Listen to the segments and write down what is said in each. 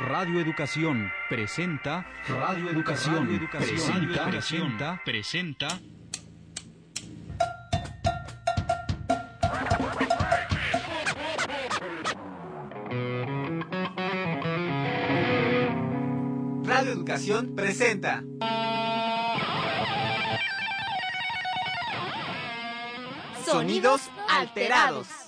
Radio Educación presenta Radio Educación, presenta, presenta, presenta Radio Educación presenta Sonidos alterados.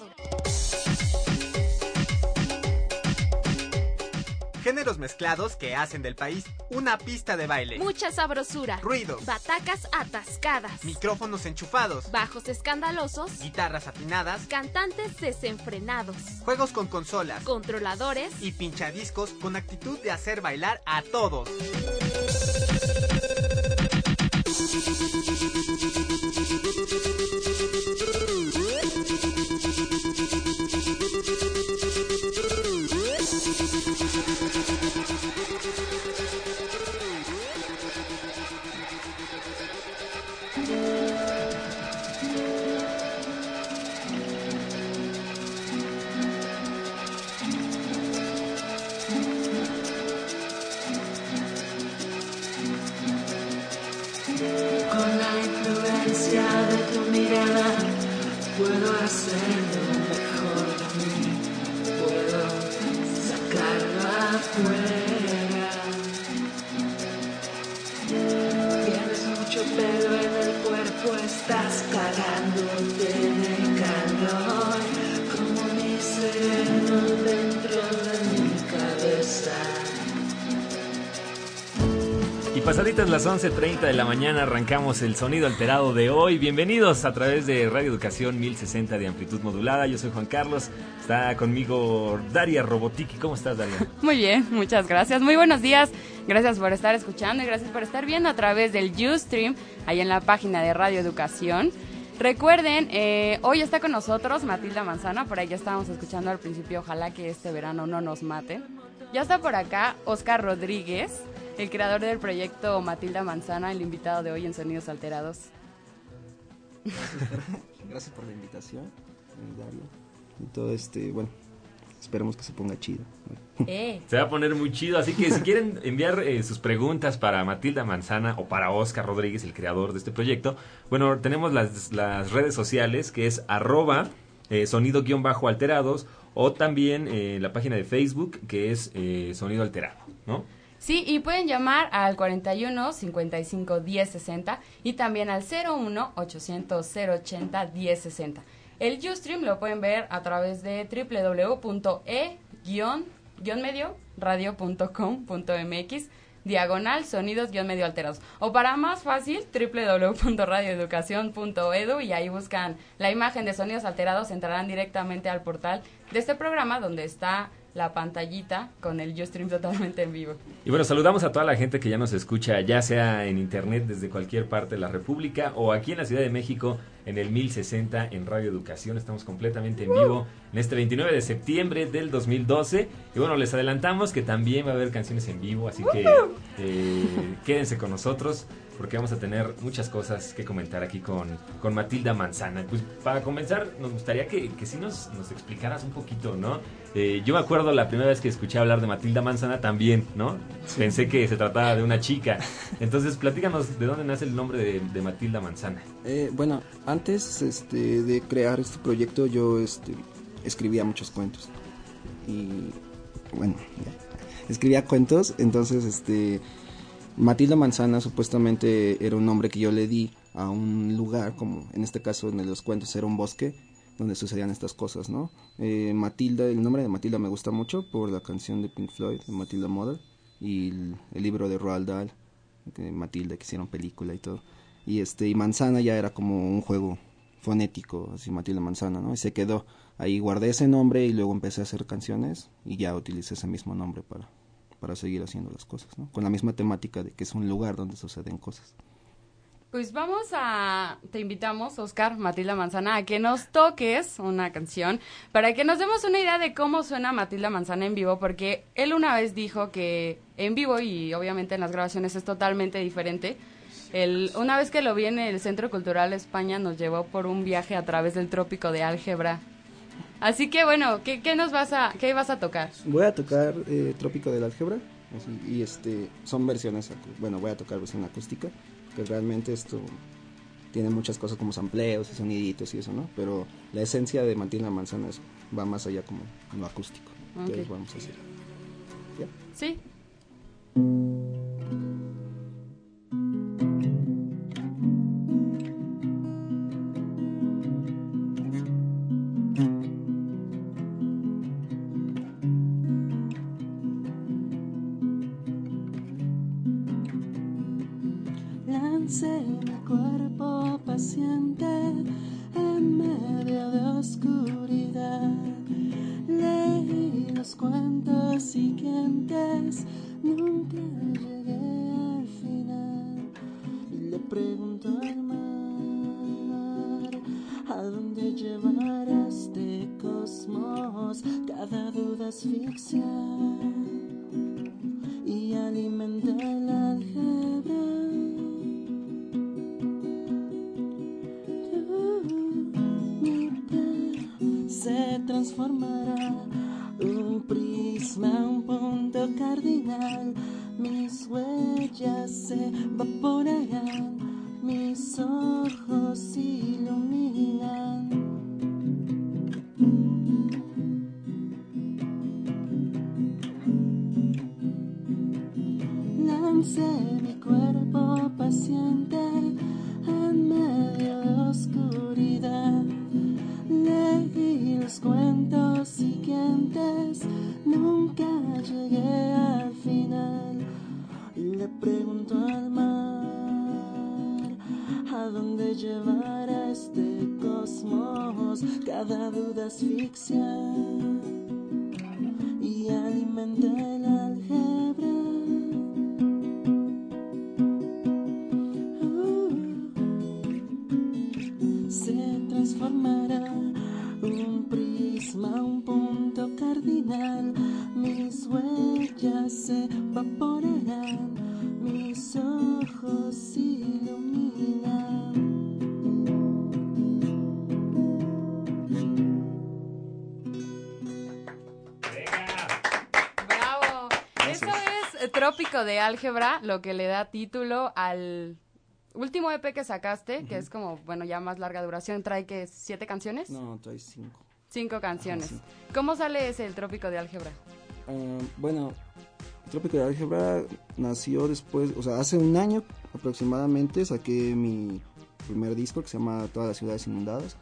Géneros mezclados que hacen del país una pista de baile. Mucha sabrosura. Ruidos. Batacas atascadas. Micrófonos enchufados. Bajos escandalosos. Guitarras afinadas. Cantantes desenfrenados. Juegos con consolas. Controladores. Y pinchadiscos con actitud de hacer bailar a todos. 11.30 de la mañana arrancamos el sonido alterado de hoy. Bienvenidos a través de Radio Educación 1060 de amplitud modulada. Yo soy Juan Carlos. Está conmigo Daria Robotiki. ¿Cómo estás, Daria? Muy bien, muchas gracias. Muy buenos días. Gracias por estar escuchando y gracias por estar viendo a través del Ustream, ahí en la página de Radio Educación. Recuerden, eh, hoy está con nosotros Matilda Manzana, por ahí ya estábamos escuchando al principio, ojalá que este verano no nos mate. Ya está por acá Oscar Rodríguez, el creador del proyecto Matilda Manzana, el invitado de hoy en Sonidos Alterados. Gracias por la invitación, Dario. Y todo este, bueno, esperemos que se ponga chido. Eh. Se va a poner muy chido, así que si quieren enviar eh, sus preguntas para Matilda Manzana o para Oscar Rodríguez, el creador de este proyecto, bueno, tenemos las, las redes sociales que es arroba eh, sonido-alterados o también eh, la página de Facebook que es eh, Sonido Alterado, ¿no? Sí, y pueden llamar al 41 55 10 60 y también al 01 800 080 10 60. El Ustream lo pueden ver a través de www.e-medio-radio.com.mx diagonal sonidos guion medio alterados. O para más fácil, www.radioeducación.edu y ahí buscan la imagen de sonidos alterados, entrarán directamente al portal de este programa donde está la pantallita con el Ustream totalmente en vivo. Y bueno, saludamos a toda la gente que ya nos escucha, ya sea en internet desde cualquier parte de la República o aquí en la Ciudad de México en el 1060 en Radio Educación. Estamos completamente en vivo en este 29 de septiembre del 2012. Y bueno, les adelantamos que también va a haber canciones en vivo, así que eh, quédense con nosotros porque vamos a tener muchas cosas que comentar aquí con, con Matilda Manzana. Pues para comenzar, nos gustaría que, que sí nos, nos explicaras un poquito, ¿no? Eh, yo me acuerdo la primera vez que escuché hablar de Matilda Manzana también, ¿no? Pensé que se trataba de una chica. Entonces, platícanos de dónde nace el nombre de, de Matilda Manzana. Eh, bueno, antes este, de crear este proyecto yo este, escribía muchos cuentos. Y bueno, ya. escribía cuentos, entonces este, Matilda Manzana supuestamente era un nombre que yo le di a un lugar, como en este caso en los cuentos era un bosque donde sucedían estas cosas, ¿no? Eh, Matilda, el nombre de Matilda me gusta mucho por la canción de Pink Floyd, Matilda Mother, y el, libro de Roald Dahl, de Matilda, que hicieron película y todo. Y este, y Manzana ya era como un juego fonético, así Matilda Manzana, ¿no? Y se quedó. Ahí guardé ese nombre y luego empecé a hacer canciones y ya utilicé ese mismo nombre para, para seguir haciendo las cosas, ¿no? Con la misma temática de que es un lugar donde suceden cosas. Pues vamos a, te invitamos, Oscar, Matilda Manzana, a que nos toques una canción para que nos demos una idea de cómo suena Matilda Manzana en vivo, porque él una vez dijo que en vivo y obviamente en las grabaciones es totalmente diferente. El, una vez que lo vi en el Centro Cultural España nos llevó por un viaje a través del trópico de álgebra Así que bueno, ¿qué, qué nos vas a, qué vas a tocar? Voy a tocar eh, Trópico del Álgebra. así, y este son versiones, bueno, voy a tocar versión acústica, que realmente esto tiene muchas cosas como sampleos y soniditos y eso, ¿no? Pero la esencia de Matilda Manzana es- va más allá como lo acústico. Entonces vamos a hacer. ¿Ya? Sí. Lancé mi cuerpo paciente en medio de oscuridad. Leí los cuentos siguientes, nunca llegué al final. Y le pregunto al mar, ¿a dónde llevará este cosmos? Cada duda es ficción Mi cuerpo paciente en medio de oscuridad. Trópico de Álgebra, lo que le da título al último EP que sacaste, que es como, bueno, ya más larga duración. Trae que siete canciones. No, trae cinco. Cinco canciones. sí. ¿Cómo sale ese el Trópico de Álgebra? Ah, bueno, Trópico de Álgebra nació después, o sea, hace un año aproximadamente saqué mi primer disco que se llama Todas las ciudades inundadas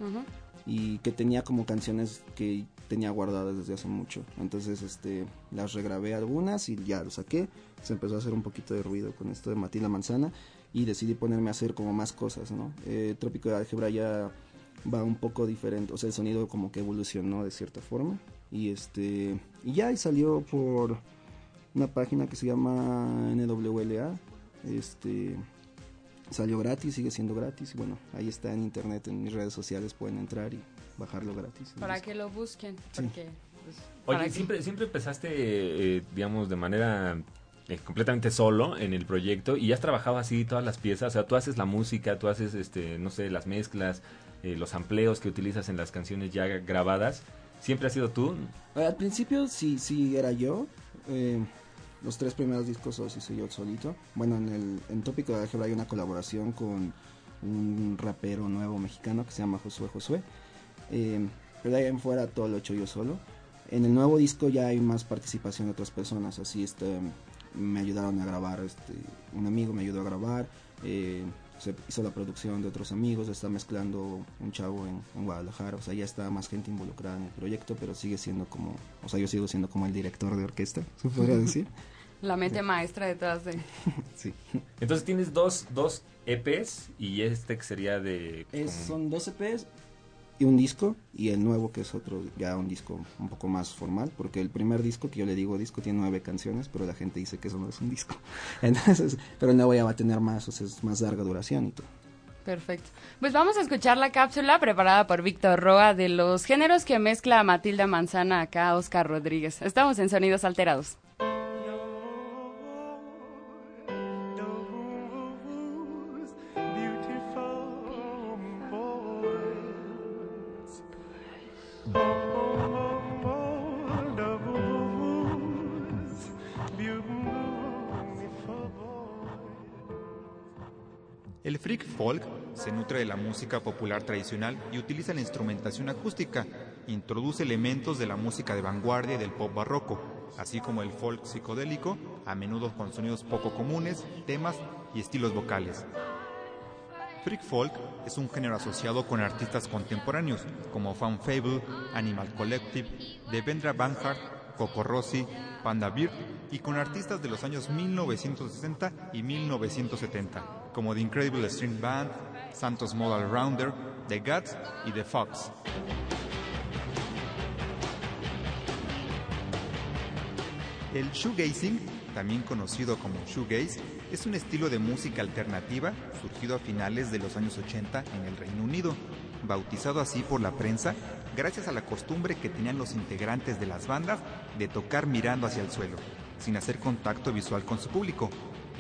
y que tenía como canciones que tenía guardadas desde hace mucho. Entonces, este, las regrabé algunas y ya lo saqué. Se empezó a hacer un poquito de ruido con esto de Matilda Manzana y decidí ponerme a hacer como más cosas, ¿no? Eh, Trópico de Álgebra ya va un poco diferente, o sea, el sonido como que evolucionó de cierta forma y este y ya y salió por una página que se llama NWLA, este salió gratis, sigue siendo gratis y bueno, ahí está en internet, en mis redes sociales pueden entrar y bajarlo gratis. Para disco. que lo busquen. Sí. Porque, pues, para Oye, que- siempre, siempre empezaste, eh, digamos, de manera eh, completamente solo en el proyecto y has trabajado así todas las piezas, o sea, tú haces la música, tú haces, este, no sé, las mezclas, eh, los amplios que utilizas en las canciones ya grabadas, ¿siempre has sido tú? Al principio sí, sí era yo. eh, los tres primeros discos los hice yo solito. Bueno, en el en Tópico de Álgebra hay una colaboración con un rapero nuevo mexicano que se llama Josué Josué. Eh, pero de ahí en fuera todo lo he hecho yo solo. En el nuevo disco ya hay más participación de otras personas. Así este, me ayudaron a grabar. Este, un amigo me ayudó a grabar. eh, se hizo la producción de otros amigos. Está mezclando un chavo en, en Guadalajara. O sea, ya está más gente involucrada en el proyecto. Pero sigue siendo como. O sea, yo sigo siendo como el director de orquesta, se podría decir. La mente maestra detrás de... sí. Entonces tienes dos, dos EPs y este que sería de... Es, son dos EPs y un disco y el nuevo que es otro ya un disco un poco más formal porque el primer disco que yo le digo disco tiene nueve canciones pero la gente dice que eso no es un disco entonces pero el nuevo ya va a tener más o sea es más larga duración y todo Perfecto. Pues vamos a escuchar la cápsula preparada por Víctor Roa de los géneros que mezcla Matilda Manzana acá Oscar Rodríguez. Estamos en Sonidos Alterados. Folk se nutre de la música popular tradicional y utiliza la instrumentación acústica. Introduce elementos de la música de vanguardia y del pop barroco, así como el folk psicodélico, a menudo con sonidos poco comunes, temas y estilos vocales. Freak folk es un género asociado con artistas contemporáneos como Fan Fable, Animal Collective, Devendra Banhart, Coco Rossi, Panda Beer y con artistas de los años 1960 y 1970 como The Incredible String Band, Santos Modal Rounder, The Guts y The Fox. El shoegazing, también conocido como shoegaze, es un estilo de música alternativa surgido a finales de los años 80 en el Reino Unido, bautizado así por la prensa gracias a la costumbre que tenían los integrantes de las bandas de tocar mirando hacia el suelo, sin hacer contacto visual con su público.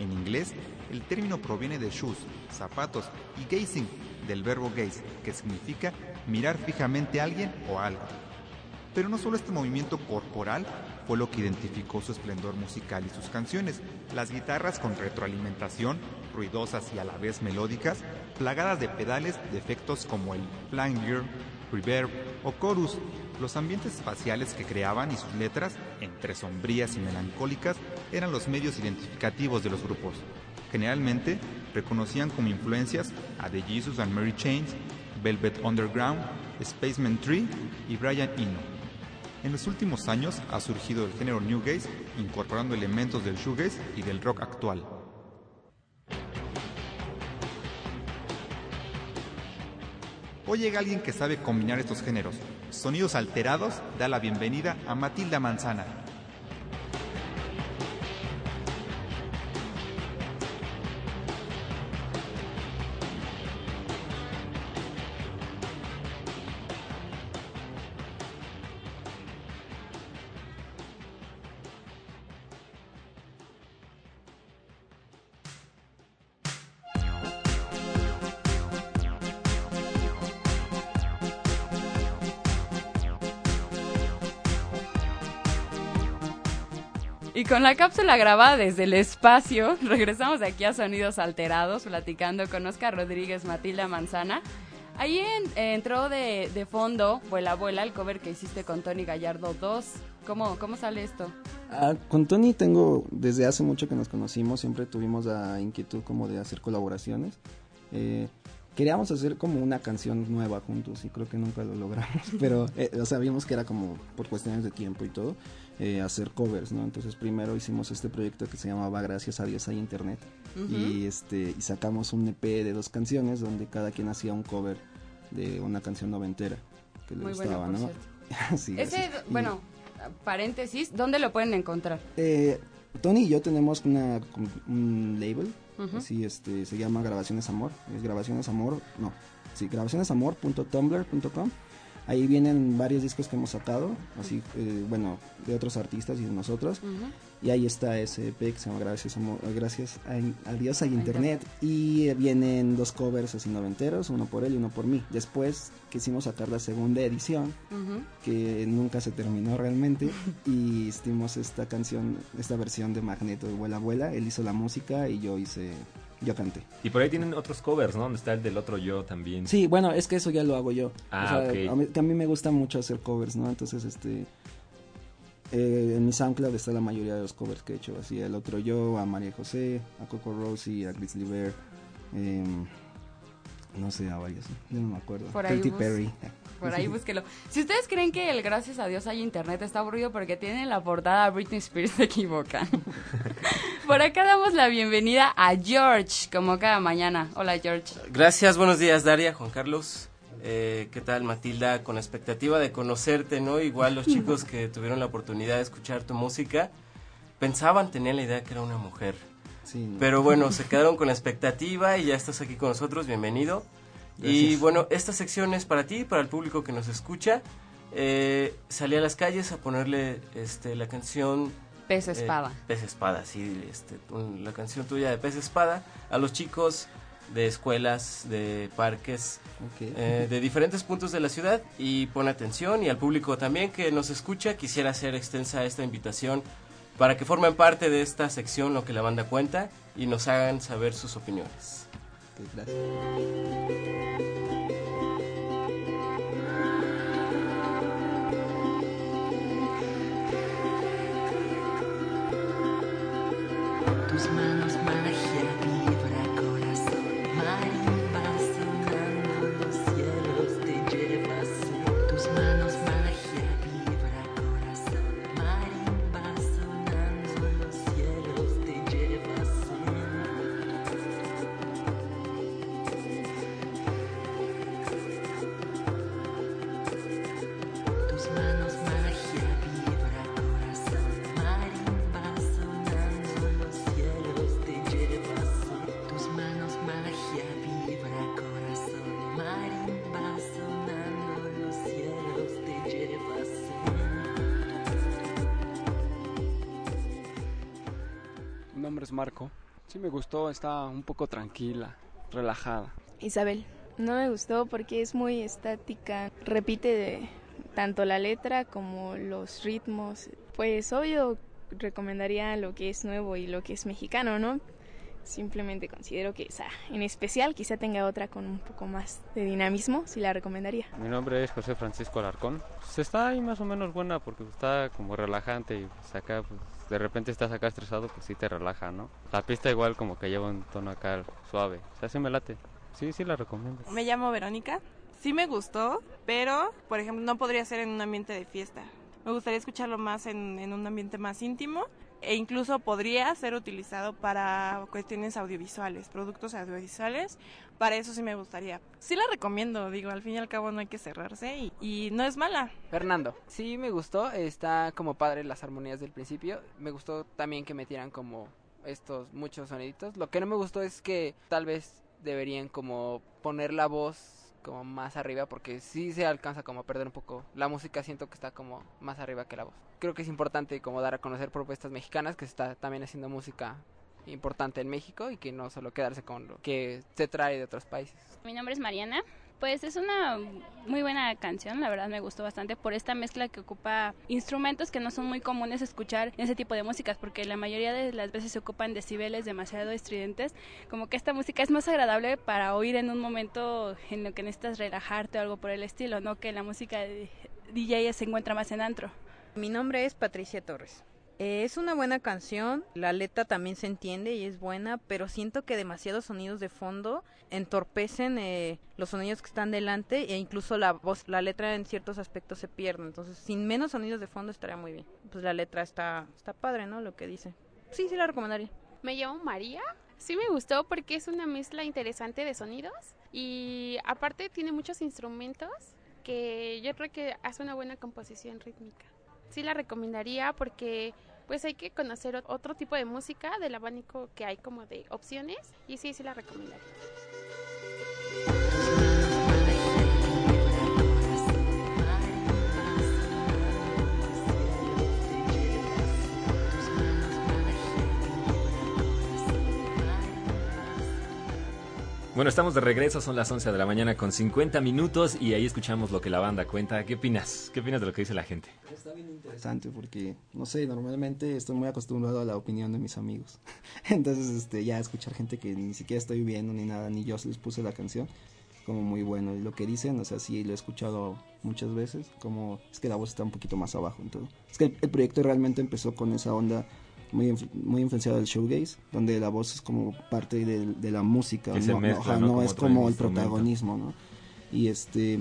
En inglés, el término proviene de shoes, zapatos, y gazing, del verbo gaze, que significa mirar fijamente a alguien o algo. Pero no solo este movimiento corporal fue lo que identificó su esplendor musical y sus canciones. Las guitarras con retroalimentación, ruidosas y a la vez melódicas, plagadas de pedales de efectos como el flanger, reverb o chorus. Los ambientes espaciales que creaban y sus letras, entre sombrías y melancólicas, eran los medios identificativos de los grupos. Generalmente reconocían como influencias a The Jesus and Mary Chains, Velvet Underground, Spaceman Tree y Brian Eno. En los últimos años ha surgido el género New Gaze, incorporando elementos del shoegaze y del rock actual. Hoy llega alguien que sabe combinar estos géneros. Sonidos alterados da la bienvenida a Matilda Manzana, Y con la cápsula grabada desde el espacio, regresamos aquí a Sonidos Alterados, platicando con Oscar Rodríguez, Matilda Manzana. Ahí entró de, de, fondo Vuela Abuela, el cover que hiciste con Tony Gallardo 2. ¿Cómo, cómo sale esto? Ah, con Tony tengo, desde hace mucho que nos conocimos, siempre tuvimos la inquietud como de hacer colaboraciones. Eh, queríamos hacer como una canción nueva juntos y creo que nunca lo logramos, pero eh, sabíamos que era como por cuestiones de tiempo y todo. Eh, hacer covers, ¿no? Entonces primero hicimos este proyecto que se llamaba Gracias a Dios hay Internet y este y sacamos un EP de dos canciones donde cada quien hacía un cover de una canción noventera que le gustaba, ¿no? sí, Ese, bueno, paréntesis, ¿dónde lo pueden encontrar? Eh, Tony y yo tenemos una, un label, así este, se llama Grabaciones Amor, es Grabaciones Amor, no, sí, grabacionesamor.tumblr.com Ahí vienen varios discos que hemos sacado, así, eh, bueno, de otros artistas y de nosotros. Y ahí está ese EP que se llama Gracias, Gracias a, Dios hay Internet. Y vienen dos covers así noventeros, uno por él y uno por mí. Después quisimos sacar la segunda edición, que nunca se terminó realmente. y hicimos esta canción, esta versión de Magneto de Vuela Abuela. Él hizo la música y yo hice yo canté. Y por ahí tienen otros covers, ¿no? Donde está el del otro yo también. Sí, bueno, es que eso ya lo hago yo. Ah, o sea, a, mí, a mí me gusta mucho hacer covers, ¿no? Entonces, este... Eh, en mi SoundCloud está la mayoría de los covers que he hecho. Así, el otro yo, a María José, a Coco Rossi, a Grizzly Bear. Eh, no sé, a varios. no me acuerdo. Por ahí Perry. Por ahí búsquelo. Si ustedes creen que el Gracias a Dios hay internet está aburrido porque tiene la portada Britney Spears, se equivocan. Por acá damos la bienvenida a George, como cada mañana. Hola, George. Gracias, buenos días, Daria, Juan Carlos. Eh, ¿Qué tal, Matilda? Con expectativa de conocerte, ¿no? Igual los chicos que tuvieron la oportunidad de escuchar tu música pensaban, tenían la idea que era una mujer. Sí, Pero bueno, se quedaron con la expectativa y ya estás aquí con nosotros, bienvenido. Y bueno, esta sección es para ti, para el público que nos escucha. Eh, salí a las calles a ponerle este, la canción Pez Espada. Eh, Pez Espada, sí, este, la canción tuya de Pez Espada a los chicos de escuelas, de parques, eh, de diferentes puntos de la ciudad y pon atención y al público también que nos escucha quisiera hacer extensa esta invitación para que formen parte de esta sección lo que la banda cuenta y nos hagan saber sus opiniones. Ok, gracias. Tus manos Marco. Sí me gustó, está un poco tranquila, relajada. Isabel, no me gustó porque es muy estática, repite de- tanto la letra como los ritmos. Pues obvio recomendaría lo que es nuevo y lo que es mexicano, ¿no? Simplemente considero que esa, en especial, quizá tenga otra con un poco más de dinamismo, sí la recomendaría. Mi nombre es José Francisco Alarcón. Pues está ahí más o menos buena porque está como relajante y pues acá pues, de repente estás acá estresado, pues sí te relaja, ¿no? La pista igual como que lleva un tono acá suave. O sea, sí me late. Sí, sí la recomiendo. Me llamo Verónica. Sí me gustó, pero, por ejemplo, no podría ser en un ambiente de fiesta. Me gustaría escucharlo más en, en un ambiente más íntimo e incluso podría ser utilizado para cuestiones audiovisuales, productos audiovisuales. Para eso sí me gustaría. Sí la recomiendo, digo, al fin y al cabo no hay que cerrarse y, y no es mala. Fernando, sí me gustó, está como padre las armonías del principio. Me gustó también que metieran como estos muchos soniditos. Lo que no me gustó es que tal vez deberían como poner la voz como más arriba porque sí se alcanza como a perder un poco. La música siento que está como más arriba que la voz. Creo que es importante como dar a conocer propuestas mexicanas que se está también haciendo música importante en México y que no solo quedarse con lo que se trae de otros países. Mi nombre es Mariana. Pues es una muy buena canción, la verdad me gustó bastante por esta mezcla que ocupa instrumentos que no son muy comunes escuchar en ese tipo de músicas, porque la mayoría de las veces se ocupan decibeles demasiado estridentes, como que esta música es más agradable para oír en un momento en lo que necesitas relajarte o algo por el estilo, no que la música de DJ se encuentra más en antro. Mi nombre es Patricia Torres. Eh, es una buena canción, la letra también se entiende y es buena, pero siento que demasiados sonidos de fondo entorpecen eh, los sonidos que están delante e incluso la voz, la letra en ciertos aspectos se pierde. Entonces, sin menos sonidos de fondo estaría muy bien. Pues la letra está, está padre, ¿no? Lo que dice. Sí, sí la recomendaría. Me llamo María. Sí me gustó porque es una mezcla interesante de sonidos y aparte tiene muchos instrumentos que yo creo que hace una buena composición rítmica. Sí la recomendaría porque pues hay que conocer otro tipo de música del abanico que hay como de opciones y sí, sí la recomendaría. Bueno, estamos de regreso, son las 11 de la mañana con 50 minutos y ahí escuchamos lo que la banda cuenta. ¿Qué opinas? ¿Qué opinas de lo que dice la gente? Está bien interesante porque, no sé, normalmente estoy muy acostumbrado a la opinión de mis amigos. Entonces, este, ya escuchar gente que ni siquiera estoy viendo ni nada, ni yo les puse la canción, como muy bueno. Y lo que dicen, o sea, sí lo he escuchado muchas veces, como es que la voz está un poquito más abajo en todo. Es que el, el proyecto realmente empezó con esa onda muy, muy influenciada del showgaze, donde la voz es como parte de, de la música, Que no, no, mezcla, ajá, ¿no? no Como es como el protagonismo, ¿no? Y este,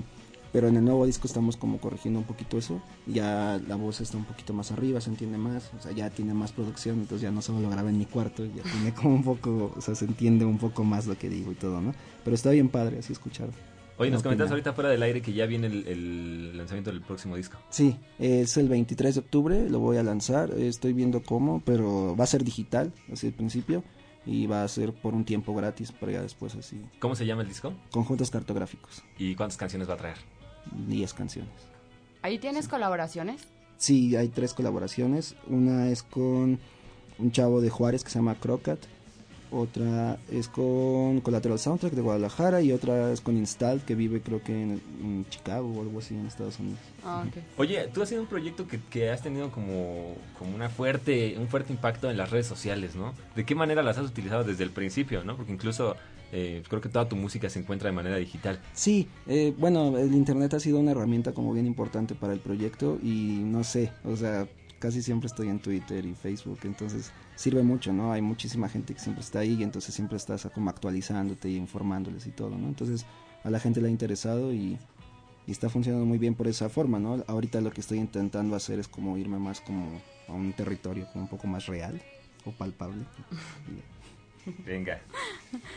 pero en el nuevo disco estamos como corrigiendo un poquito eso, ya la voz está un poquito más arriba, se entiende más, o sea, ya tiene más producción, entonces ya no solo lo grabé en mi cuarto, ya tiene como un poco, o sea, se entiende un poco más lo que digo y todo, ¿no? Pero está bien padre así escuchar. Oye, nos comentas ahorita fuera del aire que ya viene el, el lanzamiento del próximo disco. Sí, es el 23 de octubre, lo voy a lanzar, estoy viendo cómo, pero va a ser digital, así al principio, y va a ser por un tiempo gratis, pero ya después así. ¿Cómo se llama el disco? Conjuntos cartográficos, ¿Y cuántas canciones va a traer? 10 canciones. ¿Ahí tienes colaboraciones? Sí, hay tres colaboraciones, una es con un chavo de Juárez que se llama Crocat, otra es con Collateral Soundtrack de Guadalajara y otra es con Install que vive creo que en, en Chicago o algo así en Estados Unidos. Ah, Oye, tú has sido un proyecto que, que has tenido como, como una fuerte, un fuerte impacto en las redes sociales, ¿no? ¿De qué manera las has utilizado desde el principio, no? Porque incluso eh, creo que toda tu música se encuentra de manera digital. Sí, eh, bueno, el internet ha sido una herramienta como bien importante para el proyecto y no sé, o sea, casi siempre estoy en Twitter y Facebook, entonces sirve mucho, ¿no? Hay muchísima gente que siempre está ahí y entonces siempre estás como actualizándote y informándoles y todo, ¿no? Entonces a la gente le ha interesado y, y está funcionando muy bien por esa forma, ¿no? Ahorita lo que estoy intentando hacer es como irme más como a un territorio como un poco más real o palpable. Venga.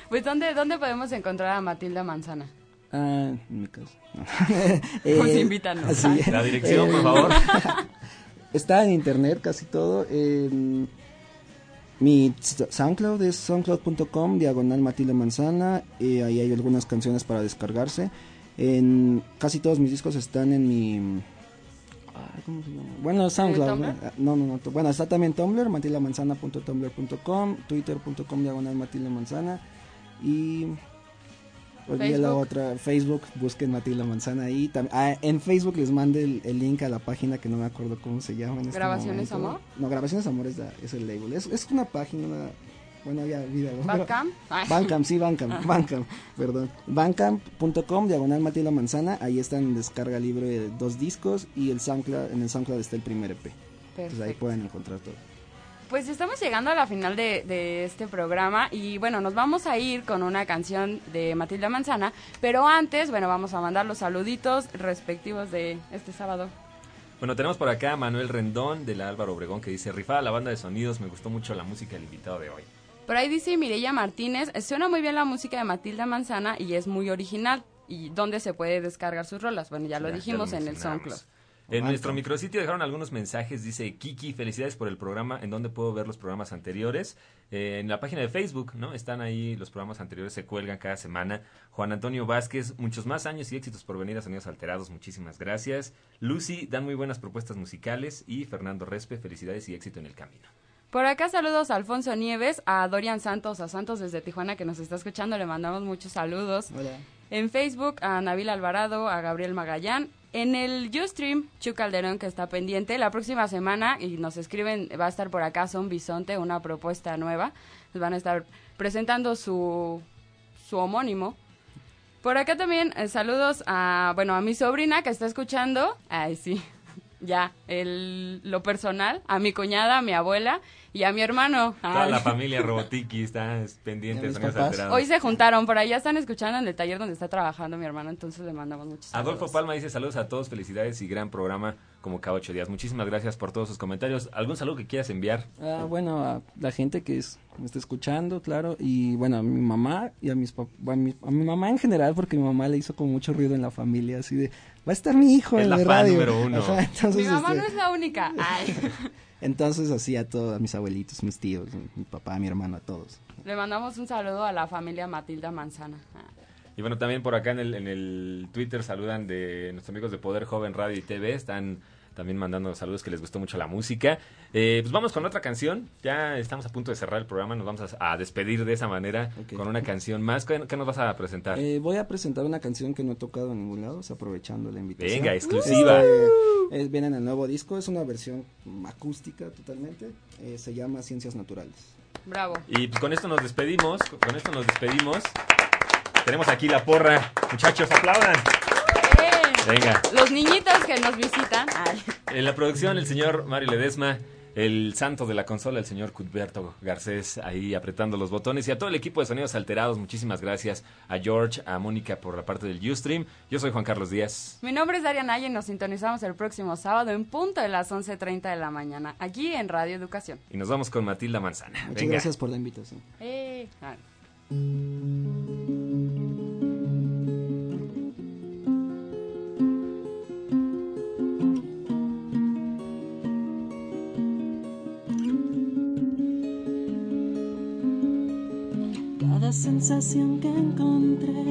Pues ¿dónde, ¿dónde podemos encontrar a Matilda Manzana? Ah, en mi casa. Pues Eh, invítanos. La dirección, por favor. Está en internet casi todo. mi SoundCloud es soundcloud.com, diagonal Matilde Manzana. eh, ahí hay algunas canciones para descargarse. En casi todos mis discos están en mi. ¿Cómo se llama? Bueno, SoundCloud. Ah, No, no, no. Bueno, está también Tumblr, matildamanzana.tumblr.com, twitter.com, diagonal Matilde Manzana. Y. Olvidé la otra, Facebook, busquen Matilda Manzana ahí. Ah, en Facebook les mandé el, el link a la página que no me acuerdo cómo se llama. En este ¿Grabaciones momento. Amor? No, Grabaciones Amor es, la- es el label. Es, es una página, una- bueno, ya vida. ¿Bandcamp? Ay. Bandcamp, sí, Bandcamp, Bandcamp, perdón. Bandcamp.com, diagonal Matilda Manzana. Ahí están en descarga libre dos discos y el SoundCloud, en el SoundCloud está el primer EP. Entonces ahí Perfecto. pueden encontrar todo. Pues estamos llegando a la final de, de este programa y bueno, nos vamos a ir con una canción de Matilda Manzana, pero antes, bueno, vamos a mandar los saluditos respectivos de este sábado. Bueno, tenemos por acá a Manuel Rendón de la Álvaro Obregón que dice, rifada la banda de sonidos, me gustó mucho la música del invitado de hoy. Por ahí dice Mireya Martínez, suena muy bien la música de Matilda Manzana y es muy original. ¿Y dónde se puede descargar sus rolas? Bueno, ya lo Ya- ya dijimos lo en el. SoundCloud. En nuestro micrositio dejaron algunos mensajes, dice Kiki, felicidades por el programa, en donde puedo ver los programas anteriores. Eh, en la página de Facebook, ¿no? Están ahí los programas anteriores, se cuelgan cada semana. Juan Antonio Vázquez, muchos más años y éxitos por venir a Sonidos Alterados, muchísimas gracias. Lucy, dan muy buenas propuestas musicales. Y Fernando Respe, felicidades y éxito en el camino. Por acá saludos a Alfonso Nieves, a Dorian Santos, a Santos desde Tijuana que nos está escuchando, le mandamos muchos saludos. Hola. En Facebook a Nabil Alvarado, a Gabriel Magallán. En el Ustream, Chu Calderón que está pendiente. La próxima semana, y nos escriben, va a estar por acá Son Bisonte, una propuesta nueva. Nos van a estar presentando su, su homónimo. Por acá también eh, saludos a, bueno, a mi sobrina que está escuchando. Ay, sí. Ya, el, lo personal, a mi cuñada, a mi abuela y a mi hermano. Toda Ay. la familia Robotiki está pendiente. Hoy se juntaron, por ahí ya están escuchando en el taller donde está trabajando mi hermano, entonces le mandamos muchos saludos. Adolfo Palma dice saludos a todos, felicidades y gran programa como cada ocho días. Muchísimas gracias por todos sus comentarios. ¿Algún saludo que quieras enviar? Ah, bueno, a la gente que es, me está escuchando, claro, y bueno, a mi mamá y a mis a, mi, a mi mamá en general, porque mi mamá le hizo como mucho ruido en la familia, así de, va a estar mi hijo Es en la la fan radio. número uno. Ajá, entonces, mi mamá este, no es la única. Ay. entonces así a todos, a mis abuelitos, mis tíos, mi papá, mi hermano, a todos. Le mandamos un saludo a la familia Matilda Manzana. Ah. Y bueno, también por acá en el, en el Twitter saludan de nuestros amigos de Poder Joven Radio y TV. Están también mandando saludos que les gustó mucho la música. Eh, pues vamos con otra canción. Ya estamos a punto de cerrar el programa. Nos vamos a, a despedir de esa manera con una canción más. ¿Qué, qué nos vas a presentar? Eh, voy a presentar una canción que no he tocado en ningún lado, o sea, aprovechando la invitación. Venga, exclusiva. Este, es- viene en el nuevo disco, es una versión acústica totalmente, eh, se llama Ciencias Naturales. Bravo. Y pues con esto nos despedimos. Con esto nos despedimos. Tenemos aquí la porra. Muchachos, aplaudan. Venga. Los niñitos que nos visitan. Ay. En la producción, el señor Mario Ledesma, el santo de la consola, el señor Cuthberto Garcés, ahí apretando los botones. Y a todo el equipo de Sonidos Alterados, muchísimas gracias. A George, a Mónica por la parte del Ustream. Yo soy Juan Carlos Díaz. Mi nombre es Daria y nos sintonizamos el próximo sábado en punto de las 11.30 de la mañana, aquí en Radio Educación. Y nos vamos con Matilda Manzana. Muchas Venga. gracias por la invitación. Eh, ah. Sensación que encontré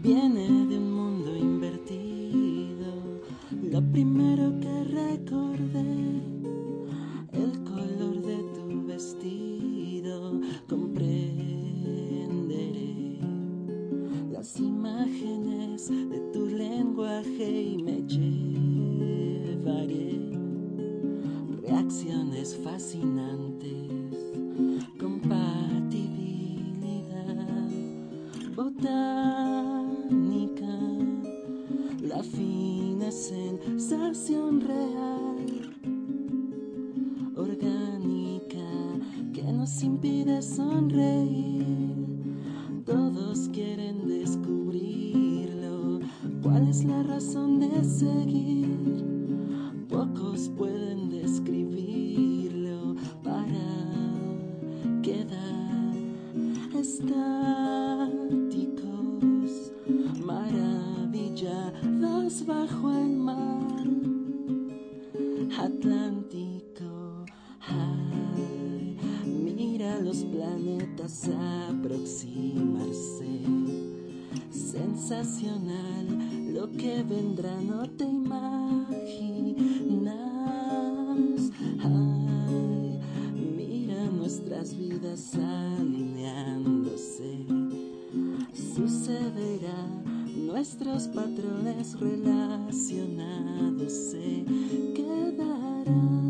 viene de un mundo invertido. Lo primero que recordé, afina sensación real, orgánica, que nos impide sonreír. Nuestros patrones relacionados se quedarán.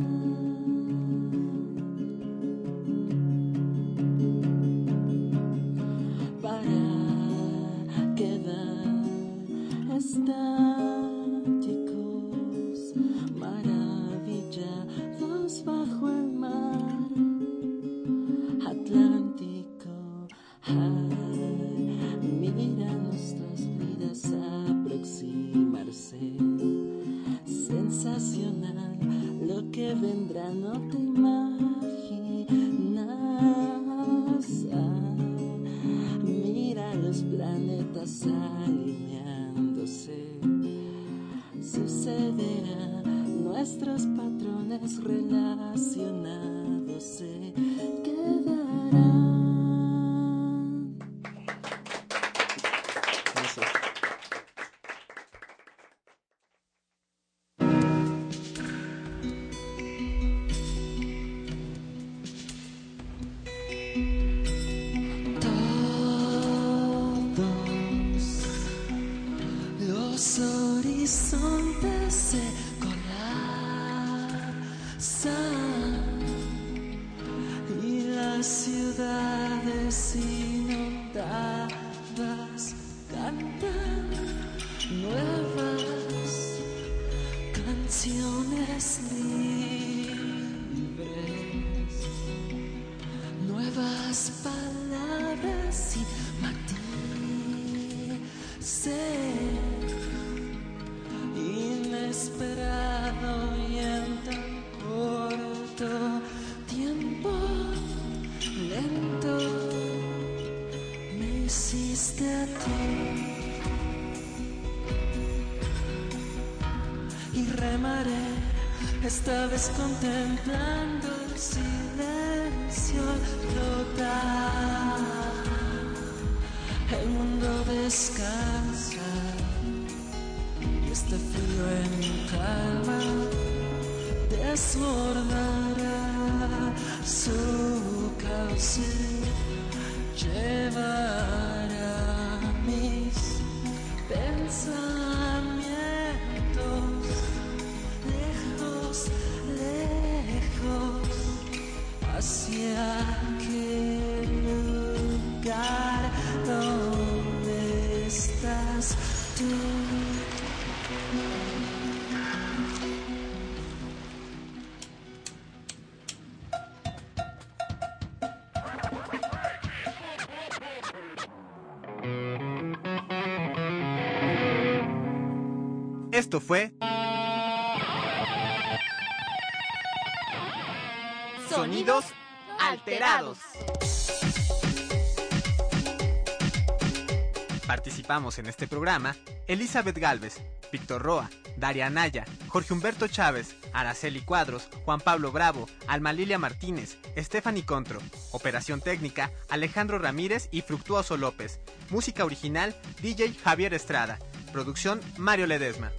Esta vez contemplando el silencio flotar el mundo descansa y este frío en calma desbordará su cauce Esto fue Sonidos alterados. Participamos en este programa Elizabeth Galvez, Víctor Roa, Daria Anaya, Jorge Humberto Chávez, Araceli Cuadros, Juan Pablo Bravo, Alma Lilia Martínez, Stephanie Contro. Operación técnica Alejandro Ramírez y Fructuoso López. Música original DJ Javier Estrada. Producción Mario Ledesma.